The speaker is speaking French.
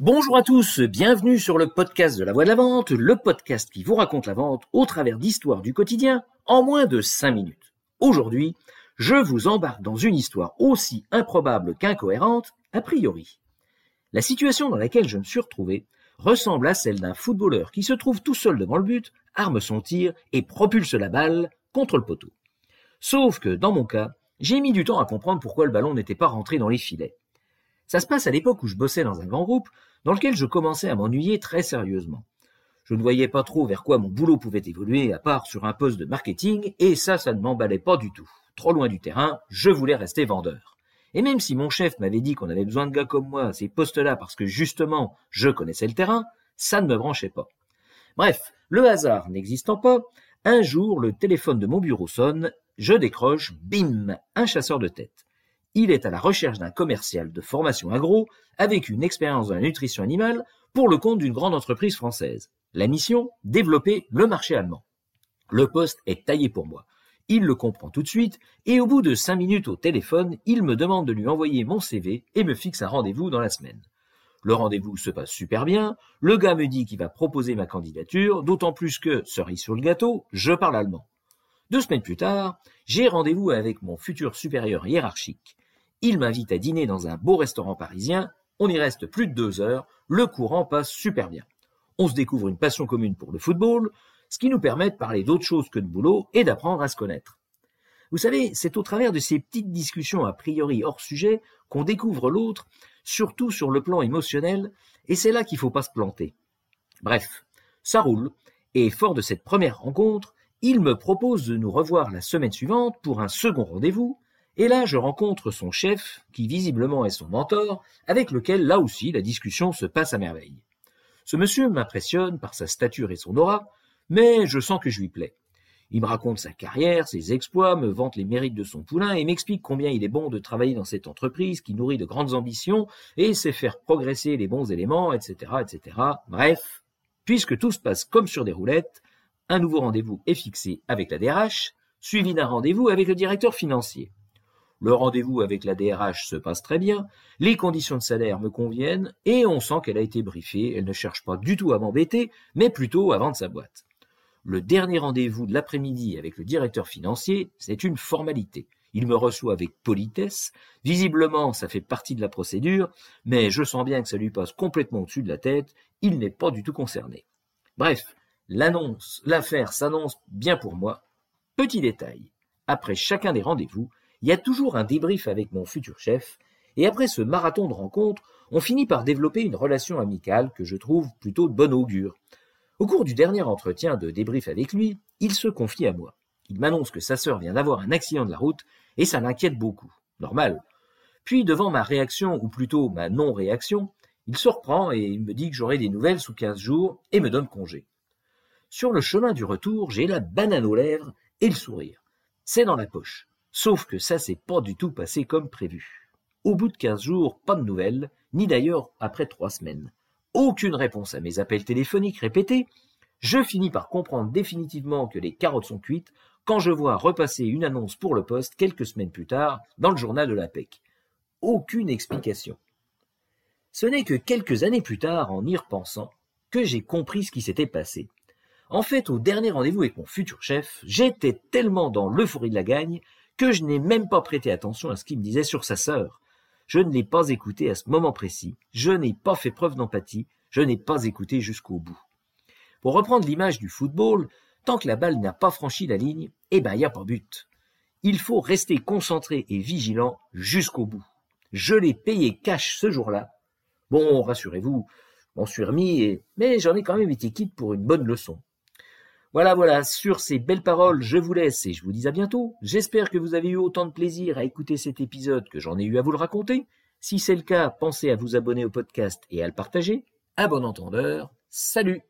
Bonjour à tous, bienvenue sur le podcast de la voix de la vente, le podcast qui vous raconte la vente au travers d'histoires du quotidien en moins de 5 minutes. Aujourd'hui, je vous embarque dans une histoire aussi improbable qu'incohérente a priori. La situation dans laquelle je me suis retrouvé ressemble à celle d'un footballeur qui se trouve tout seul devant le but, arme son tir et propulse la balle contre le poteau. Sauf que dans mon cas, j'ai mis du temps à comprendre pourquoi le ballon n'était pas rentré dans les filets. Ça se passe à l'époque où je bossais dans un grand groupe, dans lequel je commençais à m'ennuyer très sérieusement. Je ne voyais pas trop vers quoi mon boulot pouvait évoluer, à part sur un poste de marketing, et ça, ça ne m'emballait pas du tout. Trop loin du terrain, je voulais rester vendeur. Et même si mon chef m'avait dit qu'on avait besoin de gars comme moi à ces postes-là parce que justement je connaissais le terrain, ça ne me branchait pas. Bref, le hasard n'existant pas, un jour le téléphone de mon bureau sonne, je décroche, bim, un chasseur de tête. Il est à la recherche d'un commercial de formation agro avec une expérience dans la nutrition animale pour le compte d'une grande entreprise française. La mission, développer le marché allemand. Le poste est taillé pour moi. Il le comprend tout de suite, et au bout de cinq minutes au téléphone, il me demande de lui envoyer mon CV et me fixe un rendez-vous dans la semaine. Le rendez-vous se passe super bien, le gars me dit qu'il va proposer ma candidature, d'autant plus que, cerise sur le gâteau, je parle allemand. Deux semaines plus tard, j'ai rendez-vous avec mon futur supérieur hiérarchique. Il m'invite à dîner dans un beau restaurant parisien. On y reste plus de deux heures. Le courant passe super bien. On se découvre une passion commune pour le football, ce qui nous permet de parler d'autre chose que de boulot et d'apprendre à se connaître. Vous savez, c'est au travers de ces petites discussions a priori hors sujet qu'on découvre l'autre, surtout sur le plan émotionnel, et c'est là qu'il faut pas se planter. Bref, ça roule, et fort de cette première rencontre, il me propose de nous revoir la semaine suivante pour un second rendez-vous, et là, je rencontre son chef, qui visiblement est son mentor, avec lequel, là aussi, la discussion se passe à merveille. Ce monsieur m'impressionne par sa stature et son aura, mais je sens que je lui plais. Il me raconte sa carrière, ses exploits, me vante les mérites de son poulain et m'explique combien il est bon de travailler dans cette entreprise qui nourrit de grandes ambitions et sait faire progresser les bons éléments, etc., etc. Bref, puisque tout se passe comme sur des roulettes, un nouveau rendez-vous est fixé avec la DRH, suivi d'un rendez-vous avec le directeur financier. Le rendez-vous avec la DRH se passe très bien, les conditions de salaire me conviennent, et on sent qu'elle a été briefée, elle ne cherche pas du tout à m'embêter, mais plutôt à vendre sa boîte. Le dernier rendez-vous de l'après-midi avec le directeur financier, c'est une formalité. Il me reçoit avec politesse, visiblement ça fait partie de la procédure, mais je sens bien que ça lui passe complètement au-dessus de la tête, il n'est pas du tout concerné. Bref, l'annonce, l'affaire s'annonce bien pour moi. Petit détail, après chacun des rendez-vous, il y a toujours un débrief avec mon futur chef, et après ce marathon de rencontres, on finit par développer une relation amicale que je trouve plutôt de bon augure. Au cours du dernier entretien de débrief avec lui, il se confie à moi. Il m'annonce que sa sœur vient d'avoir un accident de la route, et ça l'inquiète beaucoup. Normal. Puis, devant ma réaction, ou plutôt ma non-réaction, il se reprend et me dit que j'aurai des nouvelles sous quinze jours et me donne congé. Sur le chemin du retour, j'ai la banane aux lèvres et le sourire. C'est dans la poche. Sauf que ça s'est pas du tout passé comme prévu. Au bout de quinze jours, pas de nouvelles, ni d'ailleurs après trois semaines. Aucune réponse à mes appels téléphoniques répétés. Je finis par comprendre définitivement que les carottes sont cuites quand je vois repasser une annonce pour le poste quelques semaines plus tard dans le journal de la PEC. Aucune explication. Ce n'est que quelques années plus tard, en y repensant, que j'ai compris ce qui s'était passé. En fait, au dernier rendez-vous avec mon futur chef, j'étais tellement dans l'euphorie de la gagne que je n'ai même pas prêté attention à ce qu'il me disait sur sa sœur. Je ne l'ai pas écouté à ce moment précis, je n'ai pas fait preuve d'empathie, je n'ai pas écouté jusqu'au bout. Pour reprendre l'image du football, tant que la balle n'a pas franchi la ligne, eh ben, il n'y a pas but. Il faut rester concentré et vigilant jusqu'au bout. Je l'ai payé cash ce jour-là. Bon, rassurez-vous, m'en suis remis, mais j'en ai quand même été quitte pour une bonne leçon. Voilà, voilà, sur ces belles paroles, je vous laisse et je vous dis à bientôt. J'espère que vous avez eu autant de plaisir à écouter cet épisode que j'en ai eu à vous le raconter. Si c'est le cas, pensez à vous abonner au podcast et à le partager. À bon entendeur, salut